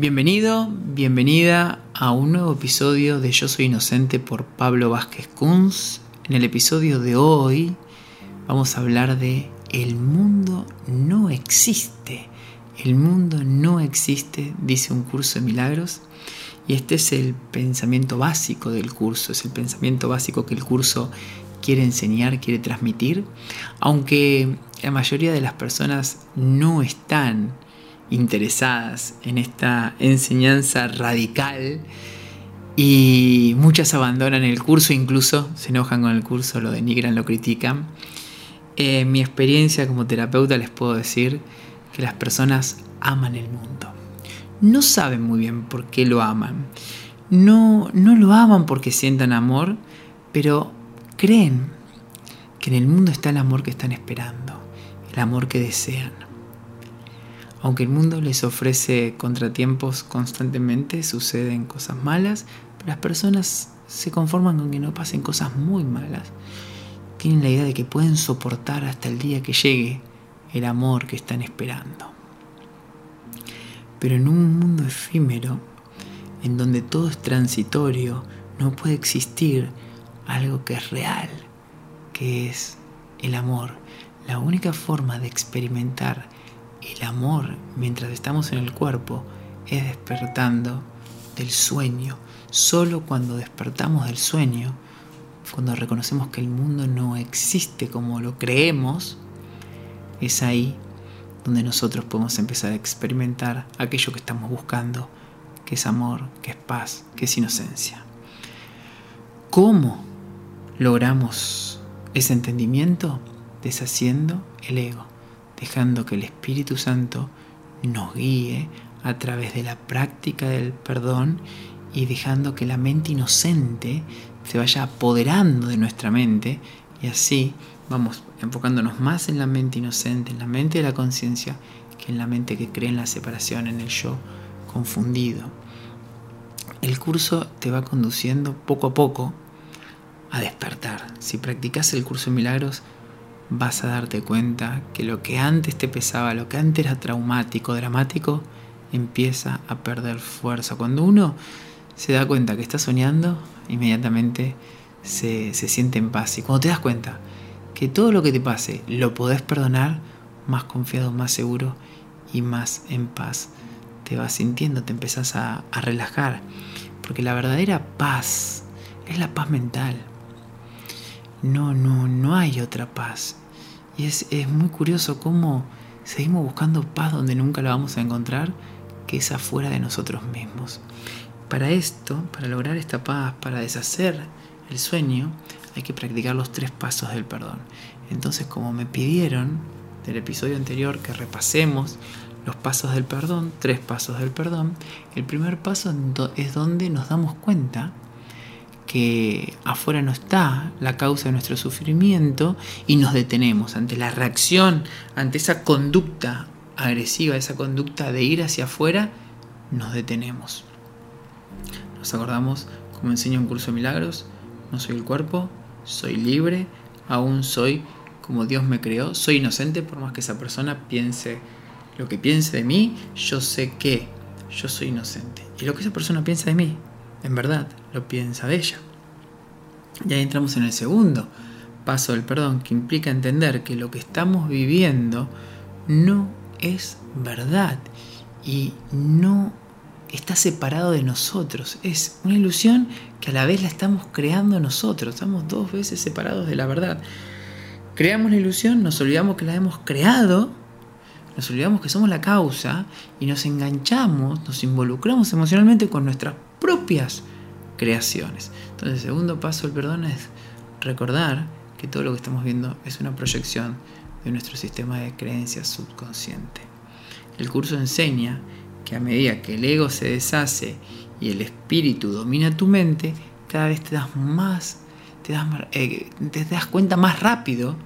Bienvenido, bienvenida a un nuevo episodio de Yo Soy Inocente por Pablo Vázquez Kunz. En el episodio de hoy vamos a hablar de El mundo no existe. El mundo no existe, dice un curso de milagros. Y este es el pensamiento básico del curso, es el pensamiento básico que el curso quiere enseñar, quiere transmitir, aunque la mayoría de las personas no están interesadas en esta enseñanza radical y muchas abandonan el curso, incluso se enojan con el curso, lo denigran, lo critican. En mi experiencia como terapeuta les puedo decir que las personas aman el mundo. No saben muy bien por qué lo aman. No, no lo aman porque sientan amor, pero creen que en el mundo está el amor que están esperando, el amor que desean. Aunque el mundo les ofrece contratiempos constantemente, suceden cosas malas, pero las personas se conforman con que no pasen cosas muy malas. Tienen la idea de que pueden soportar hasta el día que llegue el amor que están esperando. Pero en un mundo efímero, en donde todo es transitorio, no puede existir algo que es real, que es el amor. La única forma de experimentar el amor mientras estamos en el cuerpo es despertando del sueño. Solo cuando despertamos del sueño, cuando reconocemos que el mundo no existe como lo creemos, es ahí donde nosotros podemos empezar a experimentar aquello que estamos buscando, que es amor, que es paz, que es inocencia. ¿Cómo logramos ese entendimiento? Deshaciendo el ego dejando que el Espíritu Santo nos guíe a través de la práctica del perdón y dejando que la mente inocente se vaya apoderando de nuestra mente y así vamos enfocándonos más en la mente inocente, en la mente de la conciencia, que en la mente que cree en la separación, en el yo confundido. El curso te va conduciendo poco a poco a despertar. Si practicas el curso de milagros, vas a darte cuenta que lo que antes te pesaba, lo que antes era traumático, dramático, empieza a perder fuerza. Cuando uno se da cuenta que está soñando, inmediatamente se, siente en paz. Y cuando te das cuenta que todo lo que te pase lo podés perdonar, más confiado, más seguro y más en paz te vas sintiendo, te empezás a, a relajar. Porque la verdadera paz es la paz mental. No, no, no hay otra paz. Y es, muy curioso cómo seguimos buscando paz donde nunca la vamos a encontrar, que es afuera de nosotros mismos. Para esto, para lograr esta paz, para deshacer el sueño, hay que practicar los tres pasos del perdón. Entonces, como me pidieron del episodio anterior que repasemos los pasos del perdón, tres pasos del perdón, el primer paso es donde nos damos cuenta que afuera no está la causa de nuestro sufrimiento y nos detenemos ante la reacción, ante esa conducta agresiva, esa conducta de ir hacia afuera, nos detenemos. Nos acordamos, como enseña un curso de milagros, no soy el cuerpo, soy libre, aún soy como Dios me creó, soy inocente por más que esa persona piense lo que piense de mí, yo sé que yo soy inocente. Y lo que esa persona piensa de mí, en verdad lo piensa de ella. Y ahí entramos en el segundo paso del perdón, que implica entender que lo que estamos viviendo no es verdad y no está separado de nosotros. Es una ilusión que a la vez la estamos creando nosotros. Estamos dos veces separados de la verdad. Creamos la ilusión, nos olvidamos que la hemos creado, nos olvidamos que somos la causa y nos enganchamos, nos involucramos emocionalmente con nuestras propias creaciones. Entonces el segundo paso del perdón es recordar que todo lo que estamos viendo es una proyección de nuestro sistema de creencias subconsciente. El curso enseña que a medida que el ego se deshace y el espíritu domina tu mente, cada vez te das más, te das, eh, te das cuenta más rápido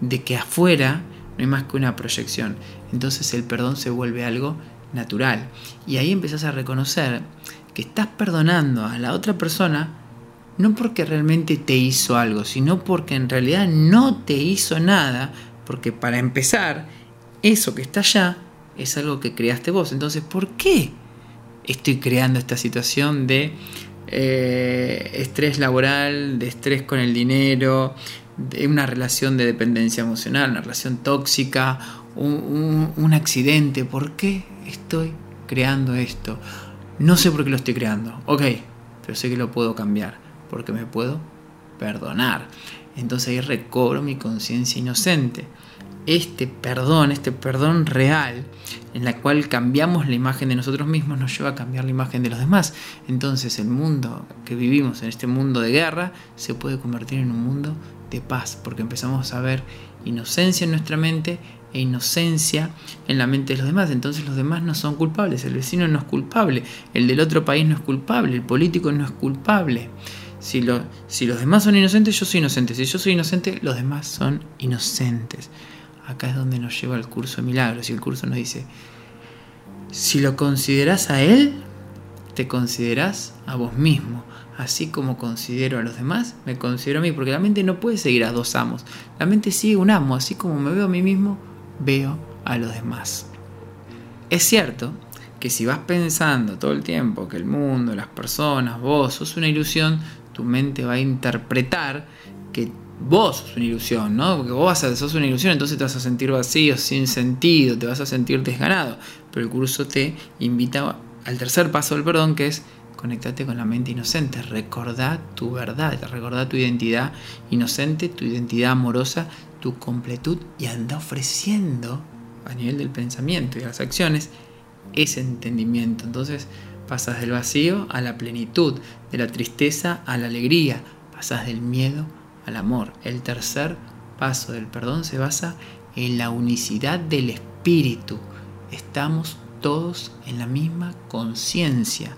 de que afuera no hay más que una proyección. Entonces el perdón se vuelve algo natural. Y ahí empezás a reconocer que estás perdonando a la otra persona no porque realmente te hizo algo, sino porque en realidad no te hizo nada, porque para empezar, eso que está allá es algo que creaste vos. Entonces, ¿por qué estoy creando esta situación de eh, estrés laboral, de estrés con el dinero, una relación de dependencia emocional, una relación tóxica, un, un accidente. ¿Por qué estoy creando esto? No sé por qué lo estoy creando. Ok, pero sé que lo puedo cambiar porque me puedo perdonar. Entonces ahí recobro mi conciencia inocente. Este perdón, este perdón real, en la cual cambiamos la imagen de nosotros mismos, nos lleva a cambiar la imagen de los demás. Entonces el mundo que vivimos, en este mundo de guerra, se puede convertir en un mundo de paz, porque empezamos a ver inocencia en nuestra mente e inocencia en la mente de los demás. Entonces los demás no son culpables, el vecino no es culpable, el del otro país no es culpable, el político no es culpable. Si, si los demás son inocentes, yo soy inocente. Si yo soy inocente, los demás son inocentes. Acá es donde nos lleva el curso de milagros y el curso nos dice, si lo consideras a Él, te consideras a vos mismo. Así como considero a los demás, me considero a mí, porque la mente no puede seguir a dos amos. La mente sigue un amo, así como me veo a mí mismo, veo a los demás. Es cierto que si vas pensando todo el tiempo que el mundo, las personas, vos sos una ilusión, tu mente va a interpretar que vos sos una ilusión, ¿no? Porque vos sos una ilusión, entonces te vas a sentir vacío, sin sentido, te vas a sentir desganado. Pero el curso te invita al tercer paso del perdón, que es conectarte con la mente inocente, recordá tu verdad, recordá tu identidad inocente, tu identidad amorosa, tu completud y anda ofreciendo a nivel del pensamiento y de las acciones ese entendimiento. Entonces, Pasas del vacío a la plenitud, de la tristeza a la alegría, pasas del miedo al amor. El tercer paso del perdón se basa en la unicidad del espíritu. Estamos todos en la misma conciencia.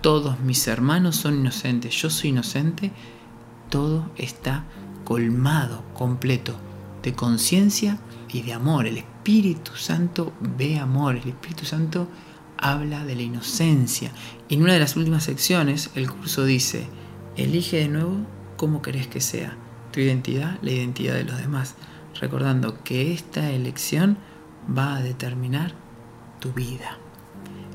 Todos mis hermanos son inocentes. Yo soy inocente. Todo está colmado, completo, de conciencia y de amor. El Espíritu Santo ve amor. El Espíritu Santo habla de la inocencia. Y en una de las últimas secciones el curso dice, elige de nuevo cómo querés que sea tu identidad, la identidad de los demás, recordando que esta elección va a determinar tu vida.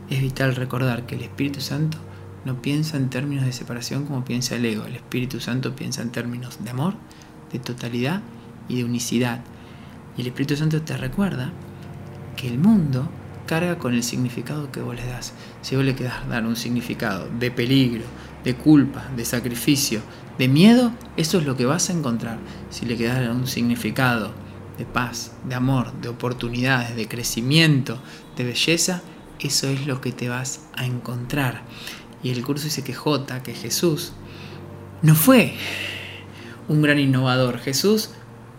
Es vital recordar que el Espíritu Santo no piensa en términos de separación como piensa el ego. El Espíritu Santo piensa en términos de amor, de totalidad y de unicidad. Y el Espíritu Santo te recuerda que el mundo carga con el significado que vos le das. Si vos le quedas dar un significado de peligro, de culpa, de sacrificio, de miedo, eso es lo que vas a encontrar. Si le quedas dar un significado de paz, de amor, de oportunidades, de crecimiento, de belleza, eso es lo que te vas a encontrar. Y el curso dice que J, que Jesús, no fue un gran innovador. Jesús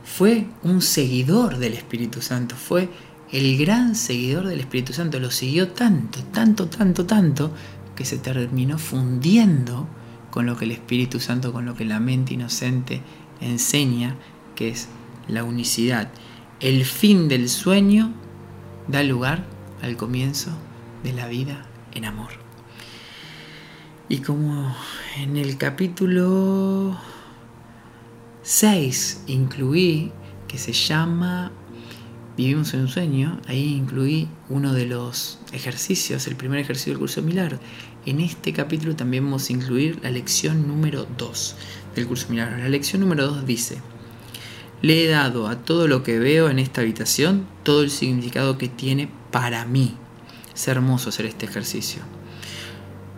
fue un seguidor del Espíritu Santo, fue el gran seguidor del Espíritu Santo lo siguió tanto, tanto, tanto, tanto, que se terminó fundiendo con lo que el Espíritu Santo, con lo que la mente inocente enseña, que es la unicidad. El fin del sueño da lugar al comienzo de la vida en amor. Y como en el capítulo 6 incluí que se llama Vivimos en un sueño, ahí incluí uno de los ejercicios, el primer ejercicio del curso de. En este capítulo también vamos a incluir la lección número 2 del curso de. La lección número 2 dice, le he dado a todo lo que veo en esta habitación todo el significado que tiene para mí. Es hermoso hacer este ejercicio.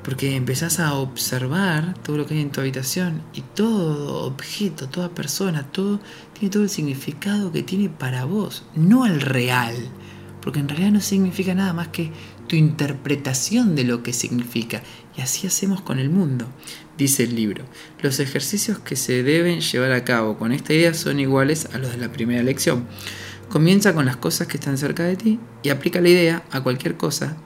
Porque empezás a observar todo lo que hay en tu habitación y todo objeto, toda persona, todo tiene todo el significado que tiene para vos, no al real. Porque en realidad no significa nada más que tu interpretación de lo que significa. Y así hacemos con el mundo, dice el libro. Los ejercicios que se deben llevar a cabo con esta idea son iguales a los de la primera lección. Comienza con las cosas que están cerca de ti y aplica la idea a cualquier cosa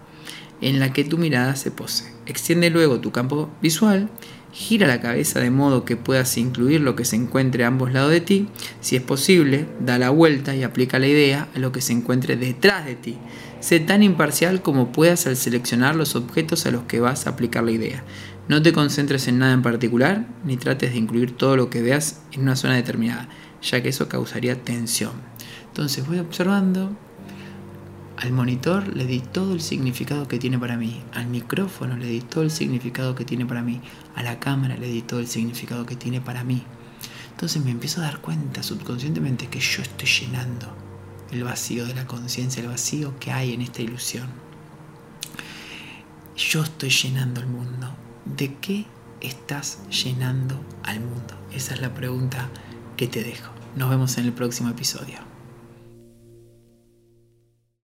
en la que tu mirada se pose. Extiende luego tu campo visual, gira la cabeza de modo que puedas incluir lo que se encuentre a ambos lados de ti. Si es posible, da la vuelta y aplica la idea a lo que se encuentre detrás de ti. Sé tan imparcial como puedas al seleccionar los objetos a los que vas a aplicar la idea. No te concentres en nada en particular, ni trates de incluir todo lo que veas en una zona determinada, ya que eso causaría tensión. Entonces voy observando Al monitor le di todo el significado que tiene para mí. Al micrófono le di todo el significado que tiene para mí. A la cámara le di todo el significado que tiene para mí. Entonces me empiezo a dar cuenta subconscientemente que yo estoy llenando el vacío de la conciencia, el vacío que hay en esta ilusión. Yo estoy llenando el mundo. ¿De qué estás llenando al mundo? Esa es la pregunta que te dejo. Nos vemos en el próximo episodio.